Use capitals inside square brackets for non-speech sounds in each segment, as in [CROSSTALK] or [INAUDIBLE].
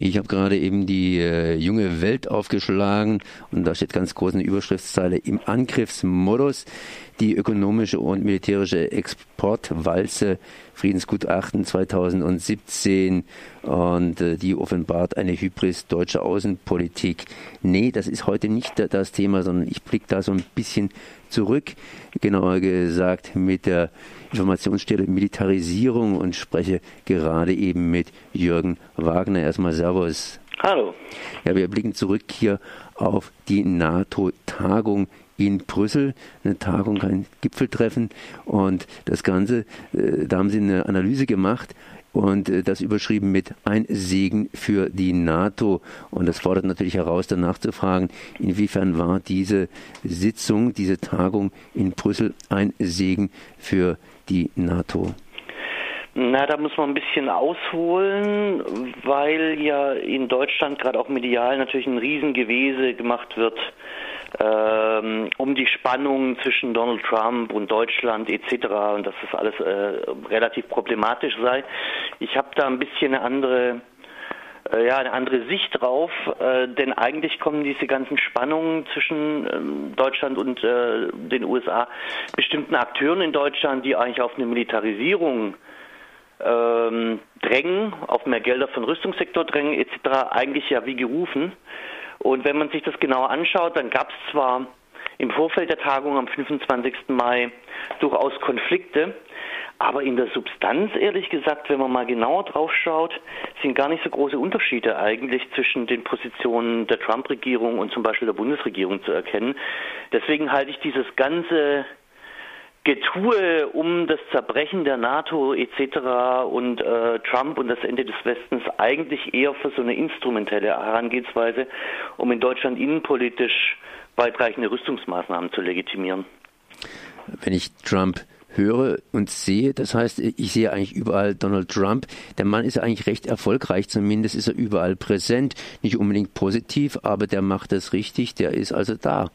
Ich habe gerade eben die äh, junge Welt aufgeschlagen und da steht ganz groß eine Überschriftszeile im Angriffsmodus die ökonomische und militärische Exportwalze Friedensgutachten 2017 und äh, die offenbart eine Hybris deutscher Außenpolitik. Nee, das ist heute nicht das Thema, sondern ich blicke da so ein bisschen zurück, genauer gesagt mit der Informationsstelle Militarisierung und spreche gerade eben mit Jürgen Wagner. Erstmal Servus. Hallo. Ja, wir blicken zurück hier auf die NATO-Tagung in Brüssel, eine Tagung, ein Gipfeltreffen und das Ganze, äh, da haben sie eine Analyse gemacht und äh, das überschrieben mit ein Segen für die NATO. Und das fordert natürlich heraus, danach zu fragen, inwiefern war diese Sitzung, diese Tagung in Brüssel ein Segen für die NATO? Na, da muss man ein bisschen ausholen, weil ja in Deutschland gerade auch medial natürlich ein Riesengewese gemacht wird ähm, um die Spannungen zwischen Donald Trump und Deutschland etc. und dass das alles äh, relativ problematisch sei. Ich habe da ein bisschen eine andere äh, ja, eine andere Sicht drauf, äh, denn eigentlich kommen diese ganzen Spannungen zwischen äh, Deutschland und äh, den USA bestimmten Akteuren in Deutschland, die eigentlich auf eine Militarisierung ähm, drängen, auf mehr Gelder für Rüstungssektor drängen etc., eigentlich ja wie gerufen. Und wenn man sich das genauer anschaut, dann gab es zwar im Vorfeld der Tagung am 25. Mai durchaus Konflikte, aber in der Substanz, ehrlich gesagt, wenn man mal genauer drauf schaut, sind gar nicht so große Unterschiede eigentlich zwischen den Positionen der Trump-Regierung und zum Beispiel der Bundesregierung zu erkennen. Deswegen halte ich dieses ganze Getue um das Zerbrechen der NATO etc. und äh, Trump und das Ende des Westens eigentlich eher für so eine instrumentelle Herangehensweise, um in Deutschland innenpolitisch weitreichende Rüstungsmaßnahmen zu legitimieren. Wenn ich Trump höre und sehe, das heißt, ich sehe eigentlich überall Donald Trump. Der Mann ist eigentlich recht erfolgreich, zumindest ist er überall präsent. Nicht unbedingt positiv, aber der macht es richtig, der ist also da.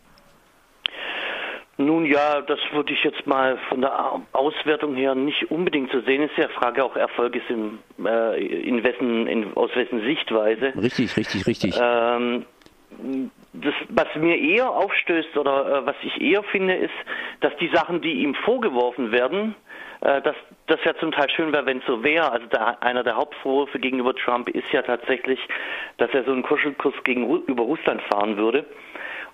Nun ja, das würde ich jetzt mal von der Auswertung her nicht unbedingt so sehen. Es ist ja Frage auch Erfolg ist in, äh, in wessen, in, aus wessen Sichtweise. Richtig, richtig, richtig. Ähm, das, was mir eher aufstößt oder äh, was ich eher finde, ist, dass die Sachen, die ihm vorgeworfen werden, äh, dass das ja zum Teil schön wäre, wenn es so wäre. Also der, einer der Hauptvorwürfe gegenüber Trump ist ja tatsächlich, dass er so einen Kuschelkurs gegenüber Russland fahren würde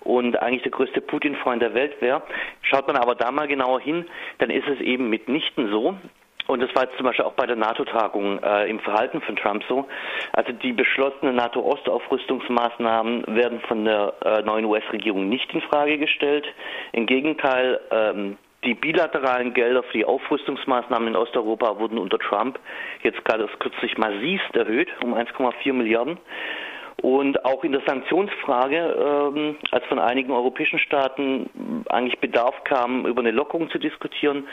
und eigentlich der größte Putin-Freund der Welt wäre. Schaut man aber da mal genauer hin, dann ist es eben mitnichten so. Und das war jetzt zum Beispiel auch bei der NATO-Tagung äh, im Verhalten von Trump so. Also die beschlossenen NATO-Ostaufrüstungsmaßnahmen werden von der äh, neuen US-Regierung nicht in Frage gestellt. Im Gegenteil, ähm, die bilateralen Gelder für die Aufrüstungsmaßnahmen in Osteuropa wurden unter Trump jetzt gerade kürzlich massivst erhöht, um 1,4 Milliarden. Und auch in der Sanktionsfrage, ähm, als von einigen europäischen Staaten eigentlich Bedarf kam, über eine Lockerung zu diskutieren,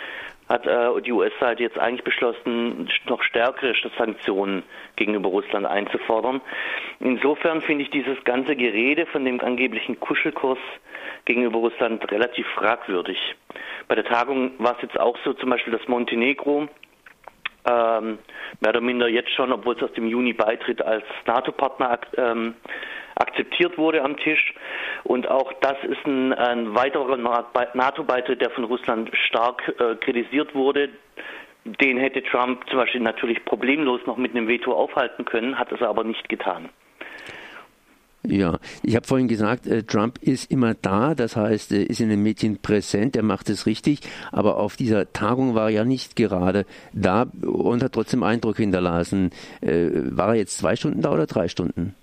hat äh, die US-Seite jetzt eigentlich beschlossen, noch stärkere Sanktionen gegenüber Russland einzufordern. Insofern finde ich dieses ganze Gerede von dem angeblichen Kuschelkurs gegenüber Russland relativ fragwürdig. Bei der Tagung war es jetzt auch so, zum Beispiel, dass Montenegro ähm, mehr oder minder jetzt schon, obwohl es erst im Juni beitritt, als NATO-Partner ähm, akzeptiert wurde am Tisch. Und auch das ist ein, ein weiterer NATO-Beitritt, der von Russland stark äh, kritisiert wurde. Den hätte Trump zum Beispiel natürlich problemlos noch mit einem Veto aufhalten können, hat es aber nicht getan. Ja, ich habe vorhin gesagt, äh, Trump ist immer da, das heißt, er ist in den Medien präsent, er macht es richtig, aber auf dieser Tagung war er ja nicht gerade da und hat trotzdem Eindruck hinterlassen. Äh, war er jetzt zwei Stunden da oder drei Stunden?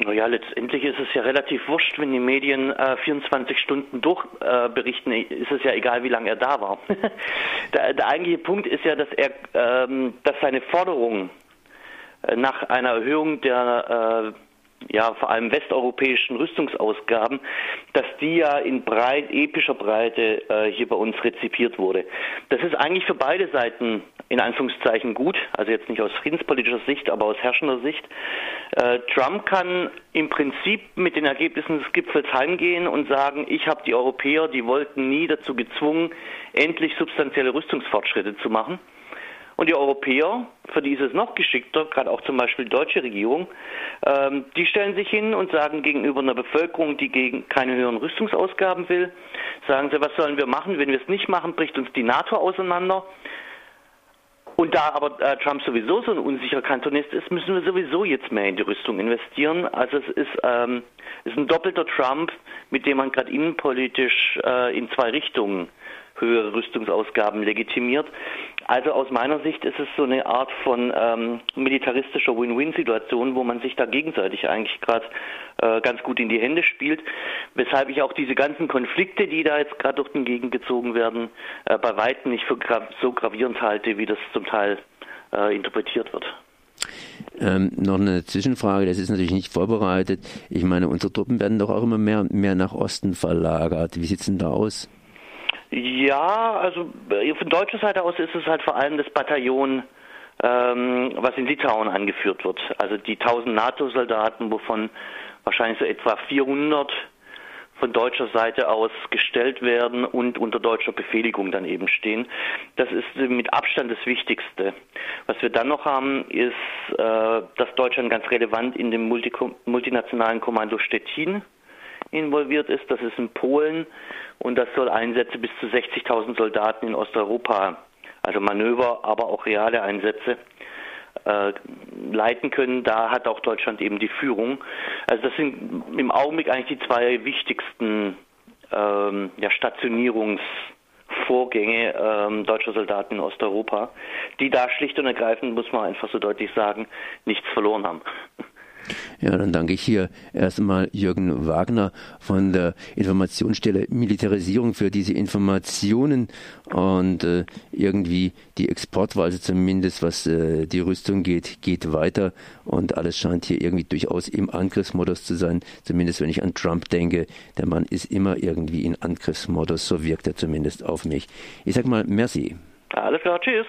Naja, letztendlich ist es ja relativ wurscht, wenn die Medien äh, 24 Stunden durchberichten, äh, ist es ja egal, wie lange er da war. [LAUGHS] der, der, eigentliche Punkt ist ja, dass er, ähm, dass seine Forderung äh, nach einer Erhöhung der äh, ja vor allem westeuropäischen Rüstungsausgaben, dass die ja in breit, epischer Breite äh, hier bei uns rezipiert wurde. Das ist eigentlich für beide Seiten in Anführungszeichen gut, also jetzt nicht aus friedenspolitischer Sicht, aber aus herrschender Sicht. Äh, Trump kann im Prinzip mit den Ergebnissen des Gipfels heimgehen und sagen, ich habe die Europäer, die wollten nie dazu gezwungen, endlich substanzielle Rüstungsfortschritte zu machen. Und die Europäer, für die ist es noch geschickter, gerade auch zum Beispiel die deutsche Regierung, ähm, die stellen sich hin und sagen gegenüber einer Bevölkerung, die gegen keine höheren Rüstungsausgaben will, sagen sie, was sollen wir machen? Wenn wir es nicht machen, bricht uns die NATO auseinander. Und da aber äh, Trump sowieso so ein unsicherer Kantonist ist, müssen wir sowieso jetzt mehr in die Rüstung investieren. Also es ist, ähm, ist ein doppelter Trump, mit dem man gerade innenpolitisch äh, in zwei Richtungen höhere Rüstungsausgaben legitimiert. Also aus meiner Sicht ist es so eine Art von ähm, militaristischer Win-Win-Situation, wo man sich da gegenseitig eigentlich gerade äh, ganz gut in die Hände spielt, weshalb ich auch diese ganzen Konflikte, die da jetzt gerade durch den Gegend gezogen werden, äh, bei weitem nicht für so gravierend halte, wie das zum Teil äh, interpretiert wird. Ähm, noch eine Zwischenfrage, das ist natürlich nicht vorbereitet. Ich meine, unsere Truppen werden doch auch immer mehr und mehr nach Osten verlagert. Wie sieht es denn da aus? Ja, also äh, von deutscher Seite aus ist es halt vor allem das Bataillon, ähm, was in Litauen angeführt wird. Also die 1000 NATO-Soldaten, wovon wahrscheinlich so etwa 400 von deutscher Seite aus gestellt werden und unter deutscher Befehligung dann eben stehen. Das ist mit Abstand das Wichtigste. Was wir dann noch haben, ist, äh, dass Deutschland ganz relevant in dem Multi multinationalen Kommando Stettin involviert ist. Das ist in Polen und das soll Einsätze bis zu 60.000 Soldaten in Osteuropa, also Manöver, aber auch reale Einsätze äh, leiten können. Da hat auch Deutschland eben die Führung. Also das sind im Augenblick eigentlich die zwei wichtigsten ähm, ja, Stationierungsvorgänge ähm, deutscher Soldaten in Osteuropa, die da schlicht und ergreifend, muss man einfach so deutlich sagen, nichts verloren haben. Ja, dann danke ich hier erstmal Jürgen Wagner von der Informationsstelle Militarisierung für diese Informationen und äh, irgendwie die Exportweise zumindest, was äh, die Rüstung geht, geht weiter und alles scheint hier irgendwie durchaus im Angriffsmodus zu sein, zumindest wenn ich an Trump denke. Der Mann ist immer irgendwie in Angriffsmodus, so wirkt er zumindest auf mich. Ich sag mal, merci. Alles klar, tschüss.